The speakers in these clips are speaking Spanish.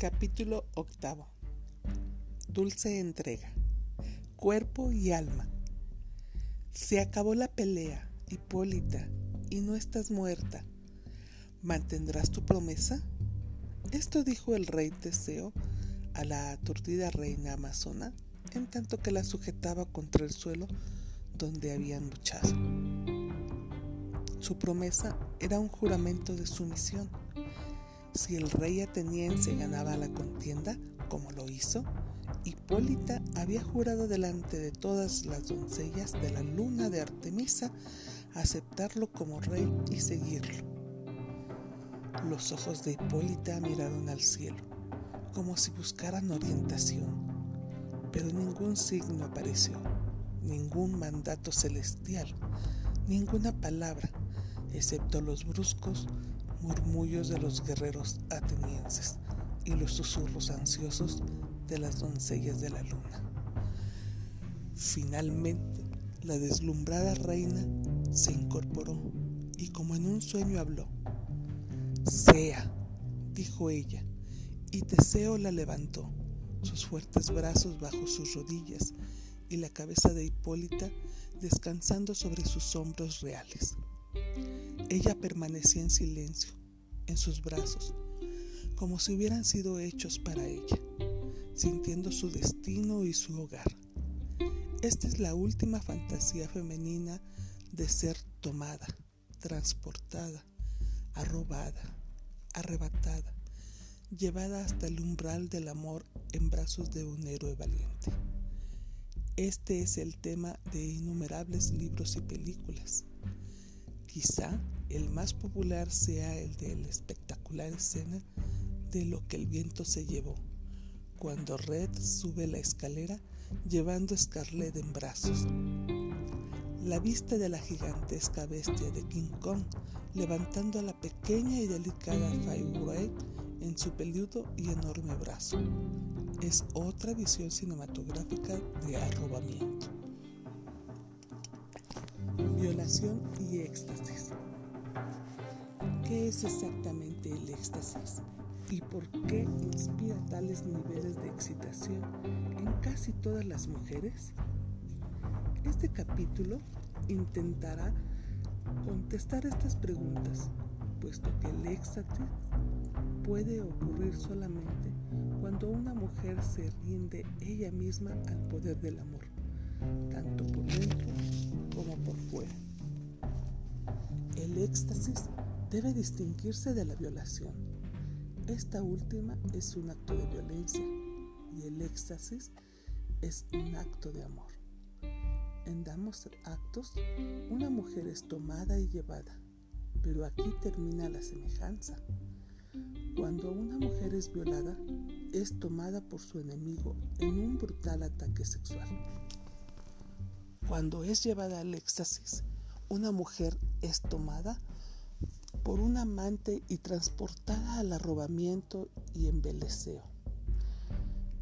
Capítulo octavo. Dulce entrega. Cuerpo y alma. Se acabó la pelea, Hipólita, y no estás muerta. ¿Mantendrás tu promesa? Esto dijo el rey Teseo a la aturdida reina amazona, en tanto que la sujetaba contra el suelo donde habían luchado. Su promesa era un juramento de sumisión si el rey ateniense ganaba la contienda, como lo hizo, Hipólita había jurado delante de todas las doncellas de la luna de Artemisa aceptarlo como rey y seguirlo. Los ojos de Hipólita miraron al cielo, como si buscaran orientación, pero ningún signo apareció, ningún mandato celestial, ninguna palabra, excepto los bruscos murmullos de los guerreros atenienses y los susurros ansiosos de las doncellas de la luna. Finalmente, la deslumbrada reina se incorporó y como en un sueño habló. Sea, dijo ella, y Teseo la levantó, sus fuertes brazos bajo sus rodillas y la cabeza de Hipólita descansando sobre sus hombros reales. Ella permanecía en silencio, en sus brazos, como si hubieran sido hechos para ella, sintiendo su destino y su hogar. Esta es la última fantasía femenina de ser tomada, transportada, arrobada, arrebatada, llevada hasta el umbral del amor en brazos de un héroe valiente. Este es el tema de innumerables libros y películas. Quizá el más popular sea el de la espectacular escena de lo que el viento se llevó, cuando Red sube la escalera llevando a Scarlett en brazos. La vista de la gigantesca bestia de King Kong levantando a la pequeña y delicada Fire en su peludo y enorme brazo es otra visión cinematográfica de arrobamiento. Violación y éxtasis. ¿Qué es exactamente el éxtasis? ¿Y por qué inspira tales niveles de excitación en casi todas las mujeres? Este capítulo intentará contestar estas preguntas, puesto que el éxtasis puede ocurrir solamente cuando una mujer se rinde ella misma al poder del amor, tanto por dentro como por fuera. El éxtasis debe distinguirse de la violación. Esta última es un acto de violencia y el éxtasis es un acto de amor. En ambos actos, una mujer es tomada y llevada, pero aquí termina la semejanza. Cuando una mujer es violada, es tomada por su enemigo en un brutal ataque sexual. Cuando es llevada al éxtasis, una mujer es tomada por un amante y transportada al arrobamiento y embeleceo.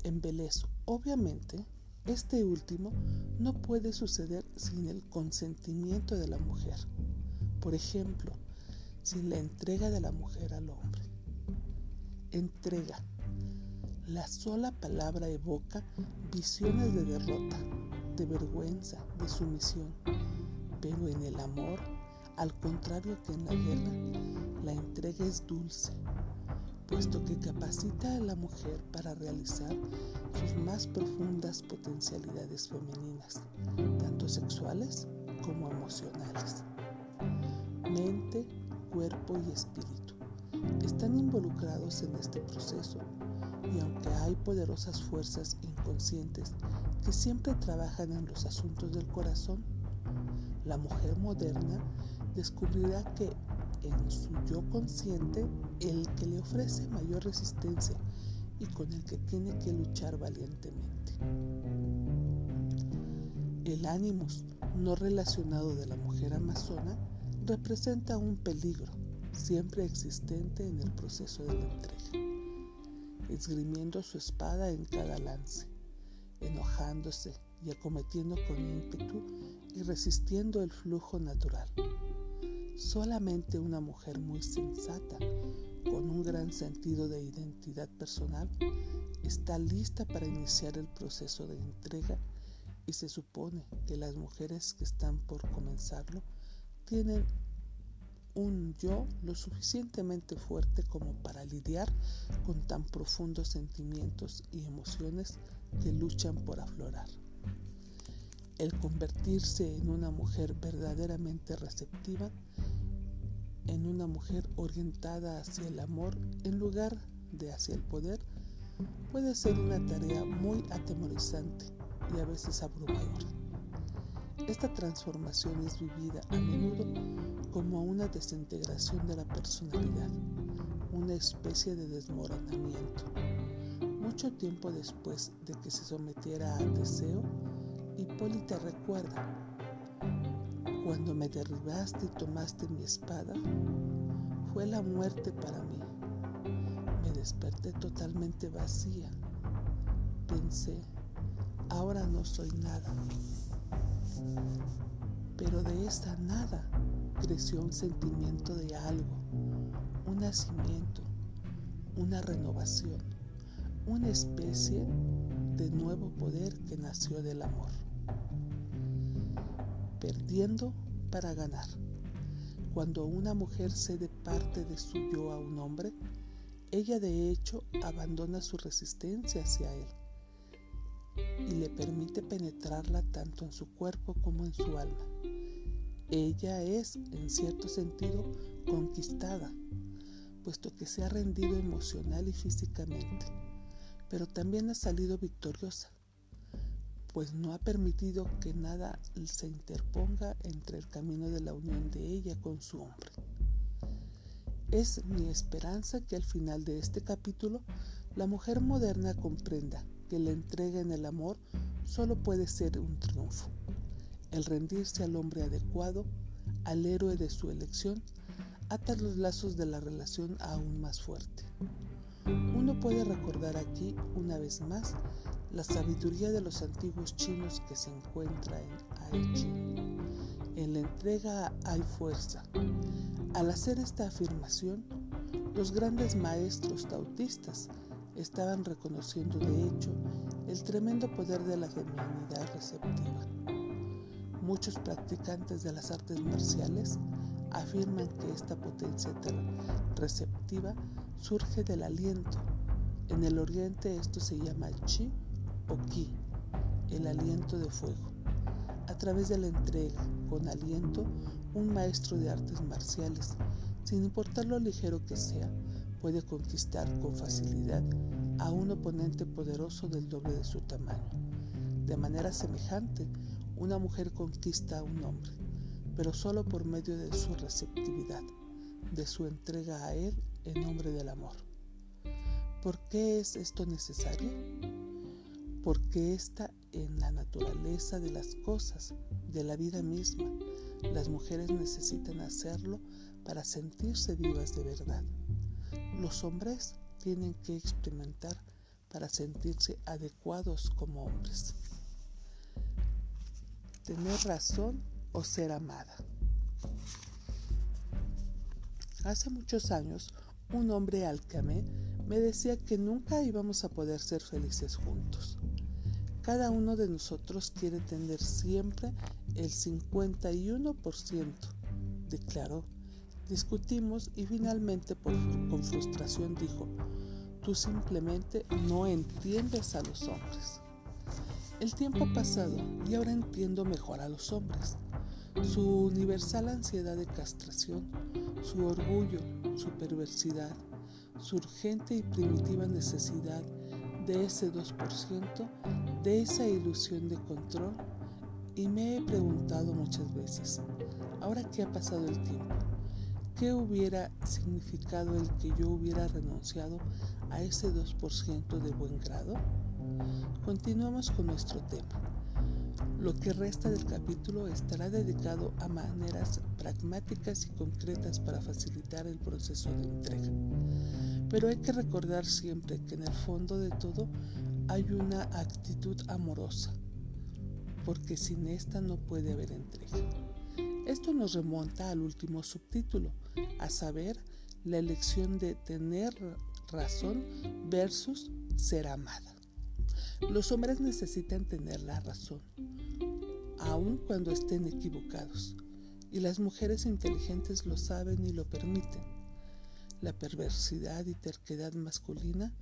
Embelezo. Obviamente, este último no puede suceder sin el consentimiento de la mujer. Por ejemplo, sin la entrega de la mujer al hombre. Entrega. La sola palabra evoca visiones de derrota, de vergüenza, de sumisión. Pero en el amor al contrario que en la guerra, la entrega es dulce, puesto que capacita a la mujer para realizar sus más profundas potencialidades femeninas, tanto sexuales como emocionales. Mente, cuerpo y espíritu están involucrados en este proceso y aunque hay poderosas fuerzas inconscientes que siempre trabajan en los asuntos del corazón, la mujer moderna descubrirá que en su yo consciente, el que le ofrece mayor resistencia y con el que tiene que luchar valientemente. El ánimos no relacionado de la mujer amazona representa un peligro siempre existente en el proceso de la entrega, esgrimiendo su espada en cada lance, enojándose y acometiendo con ímpetu y resistiendo el flujo natural. Solamente una mujer muy sensata con un gran sentido de identidad personal, está lista para iniciar el proceso de entrega y se supone que las mujeres que están por comenzarlo tienen un yo lo suficientemente fuerte como para lidiar con tan profundos sentimientos y emociones que luchan por aflorar. El convertirse en una mujer verdaderamente receptiva, en una mujer orientada hacia el amor en lugar de hacia el poder, puede ser una tarea muy atemorizante y a veces abrumadora. Esta transformación es vivida a menudo como una desintegración de la personalidad, una especie de desmoronamiento. Mucho tiempo después de que se sometiera al deseo, Hipólita recuerda, cuando me derribaste y tomaste mi espada, fue la muerte para mí. Me desperté totalmente vacía. Pensé, ahora no soy nada. Pero de esta nada creció un sentimiento de algo, un nacimiento, una renovación, una especie de nuevo poder que nació del amor. Perdiendo para ganar. Cuando una mujer cede parte de su yo a un hombre, ella de hecho abandona su resistencia hacia él y le permite penetrarla tanto en su cuerpo como en su alma. Ella es, en cierto sentido, conquistada, puesto que se ha rendido emocional y físicamente, pero también ha salido victoriosa, pues no ha permitido que nada se interponga entre el camino de la unión de ella con su hombre. Es mi esperanza que al final de este capítulo la mujer moderna comprenda que la entrega en el amor solo puede ser un triunfo el rendirse al hombre adecuado, al héroe de su elección, ata los lazos de la relación aún más fuerte. Uno puede recordar aquí, una vez más, la sabiduría de los antiguos chinos que se encuentra en Ai Chi. En la entrega hay fuerza. Al hacer esta afirmación, los grandes maestros tautistas estaban reconociendo de hecho el tremendo poder de la feminidad receptiva. Muchos practicantes de las artes marciales afirman que esta potencia receptiva surge del aliento. En el oriente esto se llama chi o ki, el aliento de fuego. A través de la entrega, con aliento, un maestro de artes marciales, sin importar lo ligero que sea, puede conquistar con facilidad a un oponente poderoso del doble de su tamaño. De manera semejante, una mujer conquista a un hombre, pero solo por medio de su receptividad, de su entrega a él en nombre del amor. ¿Por qué es esto necesario? Porque está en la naturaleza de las cosas, de la vida misma. Las mujeres necesitan hacerlo para sentirse vivas de verdad. Los hombres tienen que experimentar para sentirse adecuados como hombres tener razón o ser amada. Hace muchos años, un hombre al que me decía que nunca íbamos a poder ser felices juntos. Cada uno de nosotros quiere tener siempre el 51%, declaró. Discutimos y finalmente con frustración dijo, tú simplemente no entiendes a los hombres. El tiempo ha pasado y ahora entiendo mejor a los hombres. Su universal ansiedad de castración, su orgullo, su perversidad, su urgente y primitiva necesidad de ese 2%, de esa ilusión de control. Y me he preguntado muchas veces, ahora que ha pasado el tiempo, ¿qué hubiera significado el que yo hubiera renunciado a ese 2% de buen grado? Continuamos con nuestro tema. Lo que resta del capítulo estará dedicado a maneras pragmáticas y concretas para facilitar el proceso de entrega. Pero hay que recordar siempre que en el fondo de todo hay una actitud amorosa, porque sin esta no puede haber entrega. Esto nos remonta al último subtítulo, a saber, la elección de tener razón versus ser amada. Los hombres necesitan tener la razón, aun cuando estén equivocados, y las mujeres inteligentes lo saben y lo permiten. La perversidad y terquedad masculina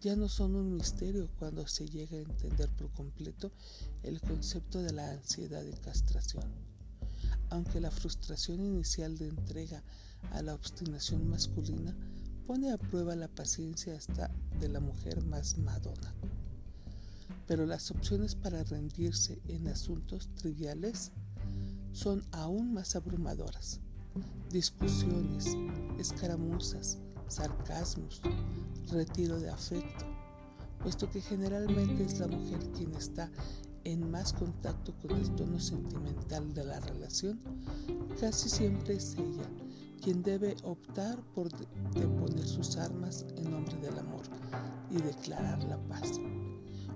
ya no son un misterio cuando se llega a entender por completo el concepto de la ansiedad de castración. Aunque la frustración inicial de entrega a la obstinación masculina pone a prueba la paciencia hasta de la mujer más madona. Pero las opciones para rendirse en asuntos triviales son aún más abrumadoras. Discusiones, escaramuzas, sarcasmos, retiro de afecto, puesto que generalmente es la mujer quien está en más contacto con el tono sentimental de la relación, casi siempre es ella quien debe optar por deponer sus armas en nombre del amor y declarar la paz.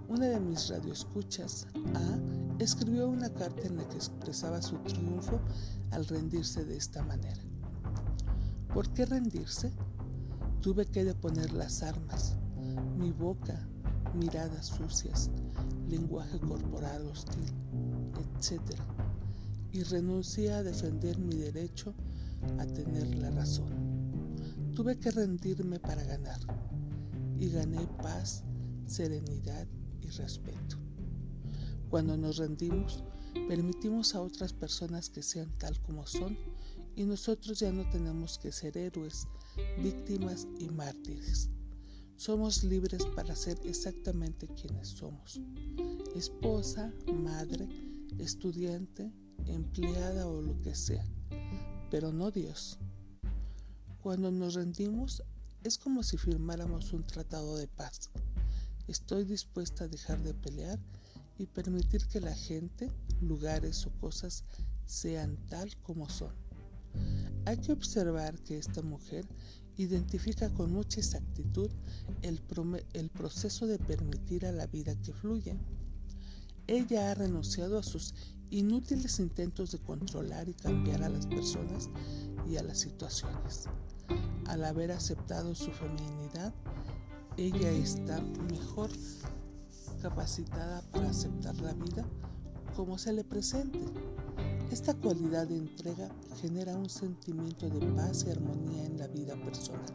Una de mis radioescuchas, A, escribió una carta en la que expresaba su triunfo al rendirse de esta manera. ¿Por qué rendirse? Tuve que deponer las armas, mi boca, miradas sucias, lenguaje corporal hostil, etc. Y renuncié a defender mi derecho a tener la razón. Tuve que rendirme para ganar y gané paz, serenidad y respeto. Cuando nos rendimos, permitimos a otras personas que sean tal como son y nosotros ya no tenemos que ser héroes, víctimas y mártires. Somos libres para ser exactamente quienes somos. Esposa, madre, estudiante, empleada o lo que sea, pero no Dios. Cuando nos rendimos es como si firmáramos un tratado de paz. Estoy dispuesta a dejar de pelear y permitir que la gente, lugares o cosas sean tal como son. Hay que observar que esta mujer identifica con mucha exactitud el, proceso de permitir a la vida que fluya. Ella ha renunciado a sus inútiles intentos de controlar y cambiar a las personas y a las situaciones. Al haber aceptado su feminidad, ella está mejor capacitada para aceptar la vida como se le presente esta cualidad de entrega genera un sentimiento de paz y armonía en la vida personal,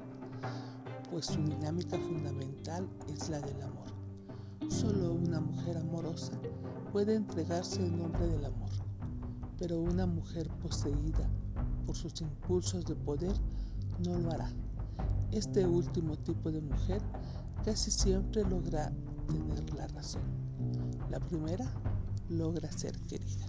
pues su dinámica fundamental es la del amor. Solo una mujer amorosa puede entregarse en nombre del amor, pero una mujer poseída por sus impulsos de poder no lo hará. Este último tipo de mujer casi siempre logra tener la razón. La primera logra ser querida.